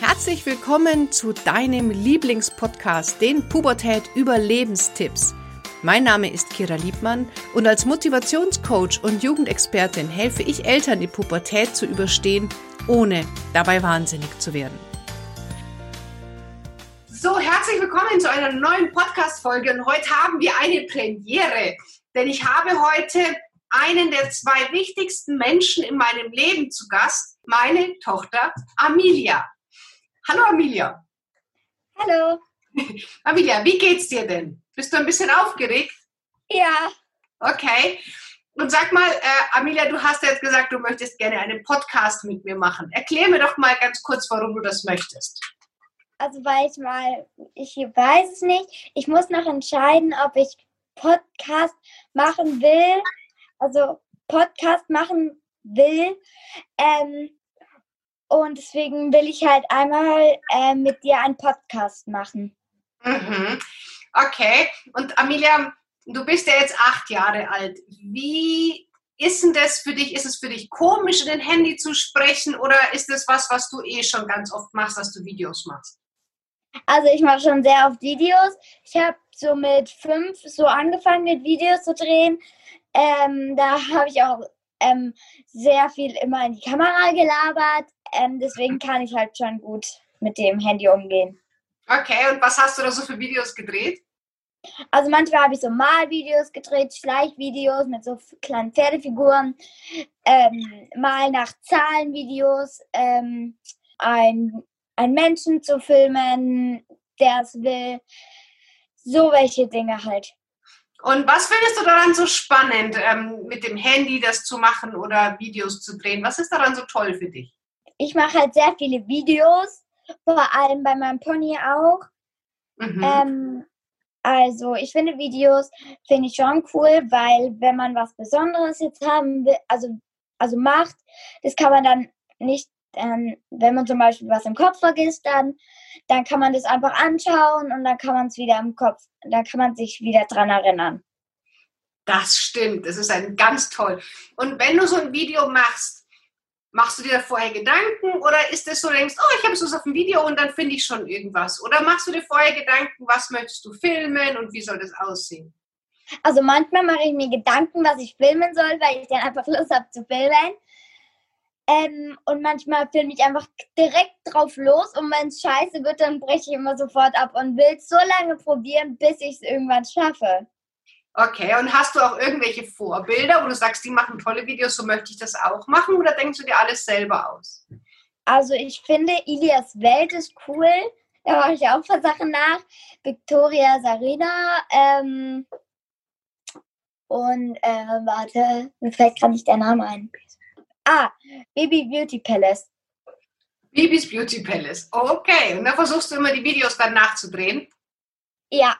Herzlich willkommen zu deinem Lieblingspodcast, den Pubertät Überlebenstipps. Mein Name ist Kira Liebmann und als Motivationscoach und Jugendexpertin helfe ich Eltern, die Pubertät zu überstehen, ohne dabei wahnsinnig zu werden. So, herzlich willkommen zu einer neuen Podcast-Folge und heute haben wir eine Premiere, denn ich habe heute einen der zwei wichtigsten Menschen in meinem Leben zu Gast, meine Tochter Amelia. Hallo Amelia. Hallo. Amelia, wie geht's dir denn? Bist du ein bisschen aufgeregt? Ja. Okay. Und sag mal, äh, Amelia, du hast jetzt gesagt, du möchtest gerne einen Podcast mit mir machen. Erklär mir doch mal ganz kurz, warum du das möchtest. Also weil ich mal, ich weiß es nicht. Ich muss noch entscheiden, ob ich Podcast machen will. Also Podcast machen will. Ähm, und deswegen will ich halt einmal äh, mit dir einen Podcast machen. Mhm. Okay. Und Amelia, du bist ja jetzt acht Jahre alt. Wie ist denn das für dich? Ist es für dich komisch, in den Handy zu sprechen oder ist das was, was du eh schon ganz oft machst, dass du Videos machst? Also ich mache schon sehr oft Videos. Ich habe so mit fünf so angefangen, mit Videos zu drehen. Ähm, da habe ich auch ähm, sehr viel immer in die Kamera gelabert. Ähm, deswegen kann ich halt schon gut mit dem Handy umgehen. Okay, und was hast du da so für Videos gedreht? Also manchmal habe ich so Malvideos gedreht, Schleichvideos mit so kleinen Pferdefiguren, ähm, mal nach Zahlenvideos, ähm, ein, ein Menschen zu filmen, der es will. So welche Dinge halt. Und was findest du daran so spannend, ähm, mit dem Handy das zu machen oder Videos zu drehen? Was ist daran so toll für dich? Ich mache halt sehr viele Videos, vor allem bei meinem Pony auch. Mhm. Ähm, also ich finde Videos finde ich schon cool, weil wenn man was Besonderes jetzt haben will, also also macht, das kann man dann nicht, ähm, wenn man zum Beispiel was im Kopf vergisst, dann dann kann man das einfach anschauen und dann kann man es wieder im Kopf, dann kann man sich wieder dran erinnern. Das stimmt, das ist ein ganz toll. Und wenn du so ein Video machst, Machst du dir da vorher Gedanken oder ist es so, denkst, oh, ich habe es auf dem Video und dann finde ich schon irgendwas? Oder machst du dir vorher Gedanken, was möchtest du filmen und wie soll das aussehen? Also manchmal mache ich mir Gedanken, was ich filmen soll, weil ich dann einfach Lust habe zu filmen. Ähm, und manchmal filme ich einfach direkt drauf los und wenn es scheiße wird, dann breche ich immer sofort ab und will es so lange probieren, bis ich es irgendwann schaffe. Okay, und hast du auch irgendwelche Vorbilder, wo du sagst, die machen tolle Videos, so möchte ich das auch machen oder denkst du dir alles selber aus? Also ich finde, Ilias Welt ist cool. Da mache ich auch ein paar Sachen nach. Victoria Sarina. Ähm, und äh, warte, mir fällt gerade nicht der Name ein. Ah, Baby Beauty Palace. Bibis Beauty Palace. Okay, und da versuchst du immer die Videos dann nachzudrehen? Ja.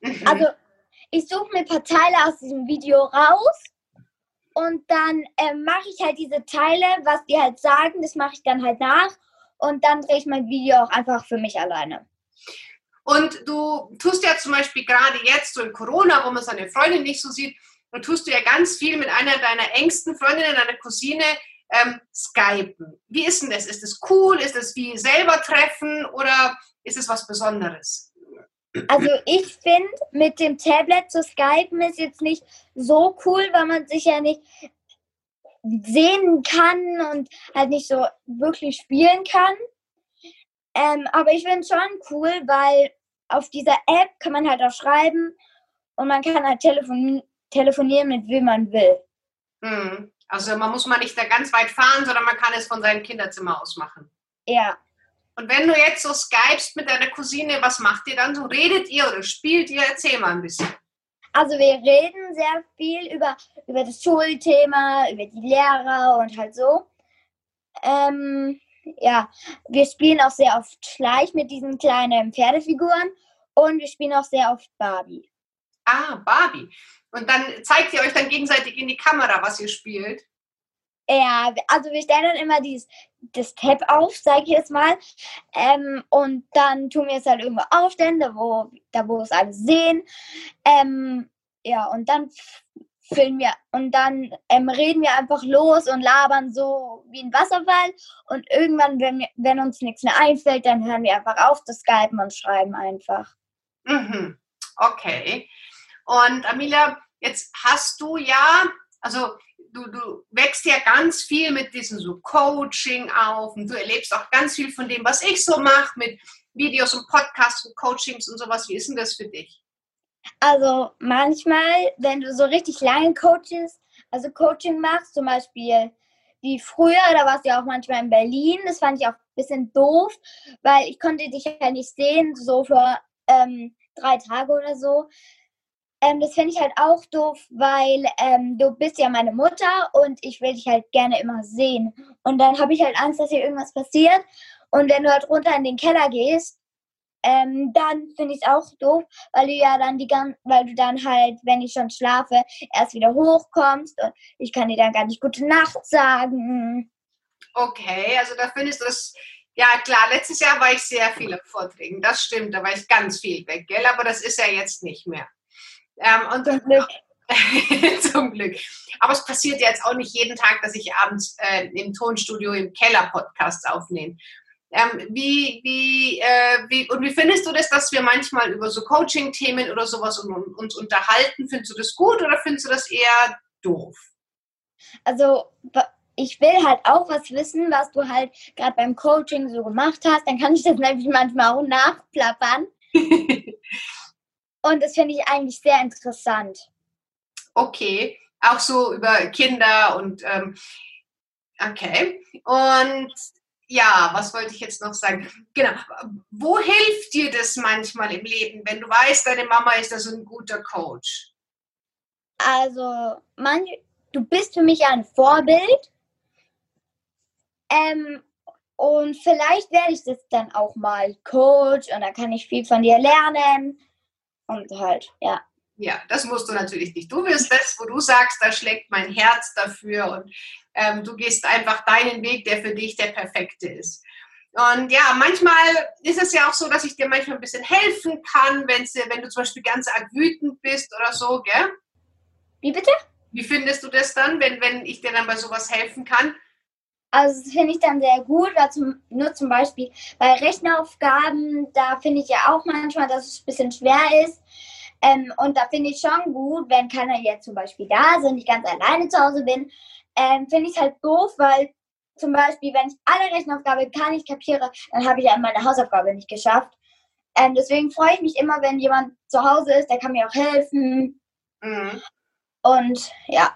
Mhm. Also ich suche mir ein paar Teile aus diesem Video raus und dann äh, mache ich halt diese Teile, was die halt sagen, das mache ich dann halt nach und dann drehe ich mein Video auch einfach für mich alleine. Und du tust ja zum Beispiel gerade jetzt so in Corona, wo man seine Freundin nicht so sieht, da tust du ja ganz viel mit einer deiner engsten Freundinnen, deiner Cousine, ähm, skypen. Wie ist denn das? Ist das cool? Ist das wie selber treffen oder ist es was Besonderes? Also ich finde, mit dem Tablet zu skypen ist jetzt nicht so cool, weil man sich ja nicht sehen kann und halt nicht so wirklich spielen kann. Ähm, aber ich finde es schon cool, weil auf dieser App kann man halt auch schreiben und man kann halt telefon telefonieren, mit wem man will. Hm. Also man muss mal nicht da ganz weit fahren, sondern man kann es von seinem Kinderzimmer aus machen. Ja. Und wenn du jetzt so skypst mit deiner Cousine, was macht ihr dann so? Redet ihr oder spielt ihr? Erzähl mal ein bisschen. Also wir reden sehr viel über, über das Schulthema, über die Lehrer und halt so. Ähm, ja, wir spielen auch sehr oft Schleich mit diesen kleinen Pferdefiguren und wir spielen auch sehr oft Barbie. Ah, Barbie. Und dann zeigt ihr euch dann gegenseitig in die Kamera, was ihr spielt? Ja, also wir stellen dann immer dieses, das Tab auf, sage ich jetzt mal. Ähm, und dann tun wir es halt irgendwo aufstellen, da wo, da wo es alle sehen. Ähm, ja, und dann filmen wir und dann ähm, reden wir einfach los und labern so wie ein Wasserfall. Und irgendwann, wenn, wir, wenn uns nichts mehr einfällt, dann hören wir einfach auf zu skypen und schreiben einfach. Mhm. Okay. Und Amelia, jetzt hast du ja, also du, du wächst ja ganz viel mit diesem so Coaching auf und du erlebst auch ganz viel von dem, was ich so mache mit Videos und Podcasts und Coachings und sowas. Wie ist denn das für dich? Also manchmal, wenn du so richtig lange Coaches, also Coaching machst, zum Beispiel wie früher, da warst du ja auch manchmal in Berlin, das fand ich auch ein bisschen doof, weil ich konnte dich ja nicht sehen, so für ähm, drei Tage oder so. Ähm, das finde ich halt auch doof, weil ähm, du bist ja meine Mutter und ich will dich halt gerne immer sehen. Und dann habe ich halt Angst, dass hier irgendwas passiert. Und wenn du halt runter in den Keller gehst, ähm, dann finde ich es auch doof, weil du ja dann die ganze, weil du dann halt, wenn ich schon schlafe, erst wieder hochkommst und ich kann dir dann gar nicht gute Nacht sagen. Okay, also da findest du das, ja klar, letztes Jahr war ich sehr viel auf Vorträgen, das stimmt, da war ich ganz viel weg, gell, aber das ist ja jetzt nicht mehr. Ähm, und zum Glück. zum Glück. Aber es passiert jetzt auch nicht jeden Tag, dass ich abends äh, im Tonstudio im Keller Podcasts aufnehme. Ähm, wie, wie, äh, wie, und wie findest du das, dass wir manchmal über so Coaching-Themen oder sowas uns unterhalten? Findest du das gut oder findest du das eher doof? Also, ich will halt auch was wissen, was du halt gerade beim Coaching so gemacht hast. Dann kann ich das nämlich manchmal auch nachplappern. und das finde ich eigentlich sehr interessant. Okay, auch so über Kinder und ähm, okay. Und ja, was wollte ich jetzt noch sagen? Genau. Wo hilft dir das manchmal im Leben, wenn du weißt, deine Mama ist also ein guter Coach? Also, man, du bist für mich ein Vorbild. Ähm, und vielleicht werde ich das dann auch mal Coach und dann kann ich viel von dir lernen. Und halt, ja. Ja, das musst du natürlich nicht. Du wirst das, wo du sagst, da schlägt mein Herz dafür und ähm, du gehst einfach deinen Weg, der für dich der perfekte ist. Und ja, manchmal ist es ja auch so, dass ich dir manchmal ein bisschen helfen kann, wenn's, wenn du zum Beispiel ganz arg wütend bist oder so, gell? Wie bitte? Wie findest du das dann, wenn, wenn ich dir dann bei sowas helfen kann? Also das finde ich dann sehr gut, weil zum, nur zum Beispiel bei Rechenaufgaben, da finde ich ja auch manchmal, dass es ein bisschen schwer ist. Ähm, und da finde ich schon gut, wenn keiner jetzt zum Beispiel da ist und ich ganz alleine zu Hause bin, ähm, finde ich halt doof, weil zum Beispiel, wenn ich alle Rechenaufgaben gar nicht kapiere, dann habe ich ja meine Hausaufgabe nicht geschafft. Ähm, deswegen freue ich mich immer, wenn jemand zu Hause ist, der kann mir auch helfen. Mhm. Und ja.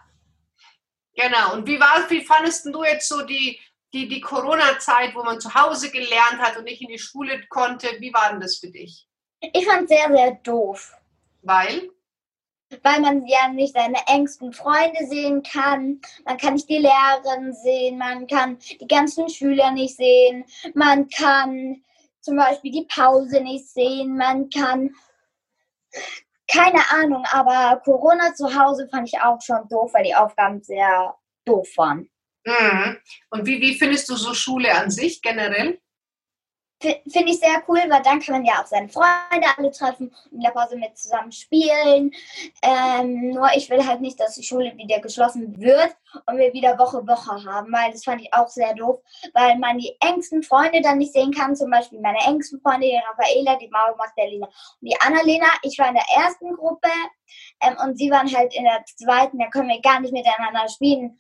Genau. Und wie war wie fandest du jetzt so die, die, die Corona-Zeit, wo man zu Hause gelernt hat und nicht in die Schule konnte? Wie war denn das für dich? Ich fand es sehr, sehr doof. Weil? weil man ja nicht seine engsten Freunde sehen kann. Man kann nicht die Lehrerin sehen, man kann die ganzen Schüler nicht sehen, man kann zum Beispiel die Pause nicht sehen, man kann keine Ahnung, aber Corona zu Hause fand ich auch schon doof, weil die Aufgaben sehr doof waren. Mhm. Und wie, wie findest du so Schule an sich generell? Finde ich sehr cool, weil dann kann man ja auch seine Freunde alle treffen und in der Pause mit zusammen spielen. Ähm, nur ich will halt nicht, dass die Schule wieder geschlossen wird und wir wieder Woche Woche haben, weil das fand ich auch sehr doof, weil man die engsten Freunde dann nicht sehen kann. Zum Beispiel meine engsten Freunde, die Raffaela, die Mauer Magdalena und die Annalena. Ich war in der ersten Gruppe ähm, und sie waren halt in der zweiten. Da können wir gar nicht miteinander spielen,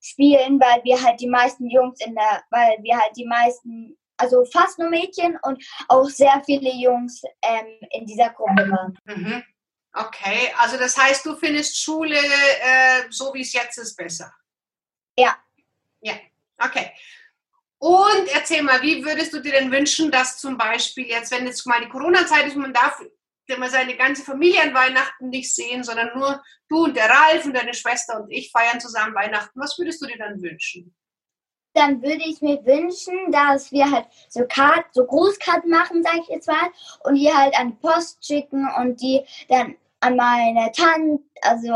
spielen, weil wir halt die meisten Jungs in der, weil wir halt die meisten also fast nur Mädchen und auch sehr viele Jungs ähm, in dieser Gruppe waren. Mhm. Okay, also das heißt, du findest Schule äh, so wie es jetzt ist besser? Ja. Ja, okay. Und erzähl mal, wie würdest du dir denn wünschen, dass zum Beispiel jetzt, wenn jetzt mal die Corona-Zeit ist, man darf man seine ganze Familie an Weihnachten nicht sehen, sondern nur du und der Ralf und deine Schwester und ich feiern zusammen Weihnachten. Was würdest du dir dann wünschen? Dann würde ich mir wünschen, dass wir halt so Kart, so Grußkarten machen, sage ich jetzt mal, und die halt an die Post schicken und die dann an meine Tante, also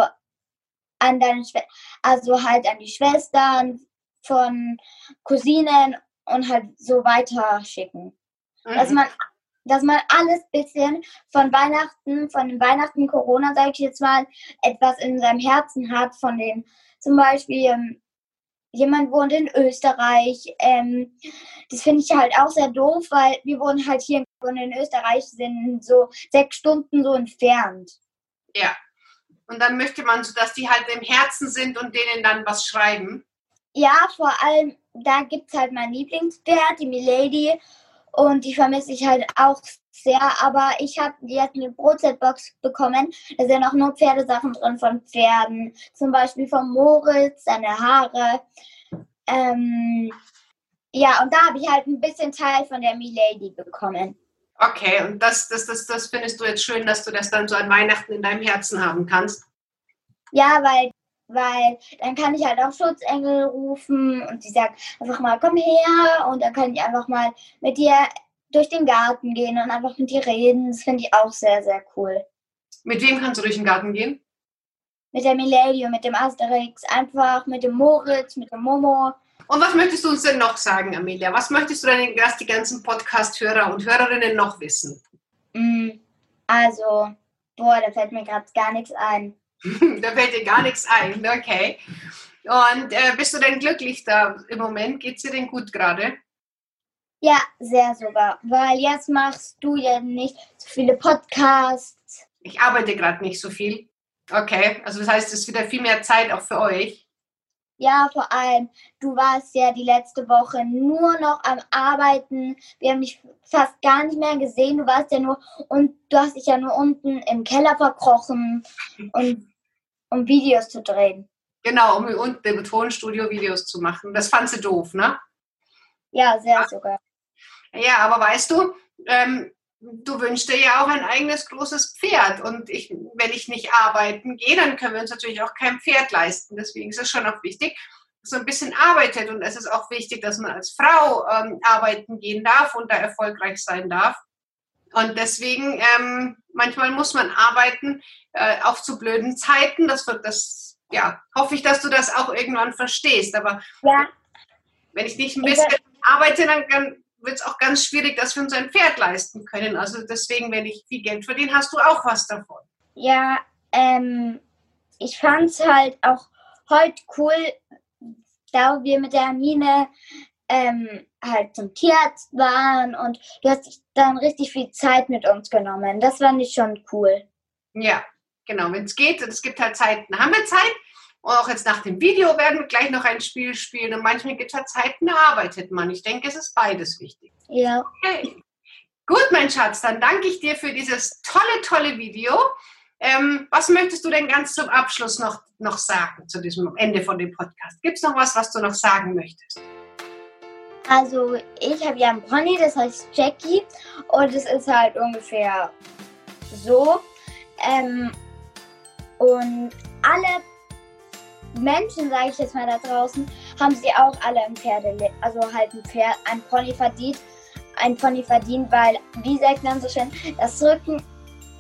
an deine Schwester, also halt an die Schwestern von Cousinen und halt so weiter schicken. Mhm. Dass man dass man alles bisschen von Weihnachten, von den Weihnachten Corona, sage ich jetzt mal, etwas in seinem Herzen hat, von den zum Beispiel ähm, jemand wohnt in Österreich. Ähm, das finde ich halt auch sehr doof, weil wir wohnen halt hier in Österreich, sind so sechs Stunden so entfernt. Ja. Und dann möchte man so, dass die halt im Herzen sind und denen dann was schreiben. Ja, vor allem, da gibt es halt mein Lieblingspferd, die Milady. Und die vermisse ich halt auch sehr. Aber ich habe jetzt eine Brotzetbox bekommen. Da sind auch nur Pferdesachen drin von Pferden. Zum Beispiel von Moritz, seine Haare. Ähm, ja, und da habe ich halt ein bisschen Teil von der Milady bekommen. Okay, und das, das, das, das findest du jetzt schön, dass du das dann so an Weihnachten in deinem Herzen haben kannst? Ja, weil, weil dann kann ich halt auch Schutzengel rufen und die sagt einfach mal, komm her und dann kann ich einfach mal mit dir durch den Garten gehen und einfach mit dir reden. Das finde ich auch sehr, sehr cool. Mit wem kannst du durch den Garten gehen? Mit der Milady und mit dem Asterix, einfach mit dem Moritz, mit dem Momo. Und was möchtest du uns denn noch sagen, Amelia? Was möchtest du denn, dass die ganzen Podcast-Hörer und Hörerinnen noch wissen? Mm, also, boah, da fällt mir gerade gar nichts ein. da fällt dir gar nichts ein, okay. Und äh, bist du denn glücklich da im Moment? Geht es dir denn gut gerade? Ja, sehr sogar. Weil jetzt machst du ja nicht so viele Podcasts. Ich arbeite gerade nicht so viel. Okay, also das heißt, es ist wieder viel mehr Zeit auch für euch. Ja, vor allem, du warst ja die letzte Woche nur noch am Arbeiten. Wir haben dich fast gar nicht mehr gesehen. Du warst ja nur und du hast dich ja nur unten im Keller verkrochen, und, um Videos zu drehen. Genau, um unten im Tonstudio Videos zu machen. Das fand sie doof, ne? Ja, sehr sogar. Ja, aber weißt du, ähm, du wünschst dir ja auch ein eigenes großes Pferd. Und ich, wenn ich nicht arbeiten gehe, dann können wir uns natürlich auch kein Pferd leisten. Deswegen ist es schon auch wichtig, dass man ein bisschen arbeitet. Und es ist auch wichtig, dass man als Frau ähm, arbeiten gehen darf und da erfolgreich sein darf. Und deswegen, ähm, manchmal muss man arbeiten, äh, auch zu blöden Zeiten. Das wird das, ja, hoffe ich, dass du das auch irgendwann verstehst. Aber ja. wenn ich nicht ein bisschen arbeite, dann, dann wird es auch ganz schwierig, dass wir uns ein Pferd leisten können. Also deswegen, wenn ich viel Geld verdiene, hast du auch was davon. Ja, ähm, ich fand es halt auch heute cool, da wir mit der Mine ähm, halt zum Tierarzt waren und du hast dann richtig viel Zeit mit uns genommen. Das fand ich schon cool. Ja, genau. Wenn es geht, es gibt halt Zeiten, haben wir Zeit und auch jetzt nach dem Video werden wir gleich noch ein Spiel spielen. Und manchmal gibt es halt Zeiten, da arbeitet man. Ich denke, es ist beides wichtig. Ja. Okay. Gut, mein Schatz, dann danke ich dir für dieses tolle, tolle Video. Ähm, was möchtest du denn ganz zum Abschluss noch, noch sagen, zu diesem Ende von dem Podcast? Gibt es noch was, was du noch sagen möchtest? Also, ich habe ja einen Pony, das heißt Jackie. Und es ist halt ungefähr so. Ähm, und alle Menschen, sage ich jetzt mal da draußen, haben sie auch alle ein Pferde, also halt ein Pferd, ein Pony verdient, ein Pony verdient, weil, wie sagt man so schön, das Rücken,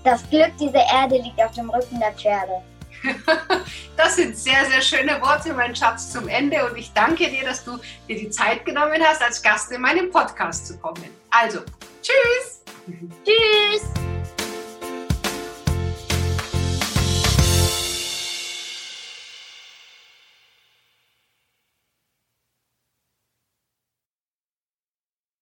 das Glück dieser Erde liegt auf dem Rücken der Pferde. Das sind sehr, sehr schöne Worte, mein Schatz, zum Ende. Und ich danke dir, dass du dir die Zeit genommen hast, als Gast in meinem Podcast zu kommen. Also, tschüss! Tschüss!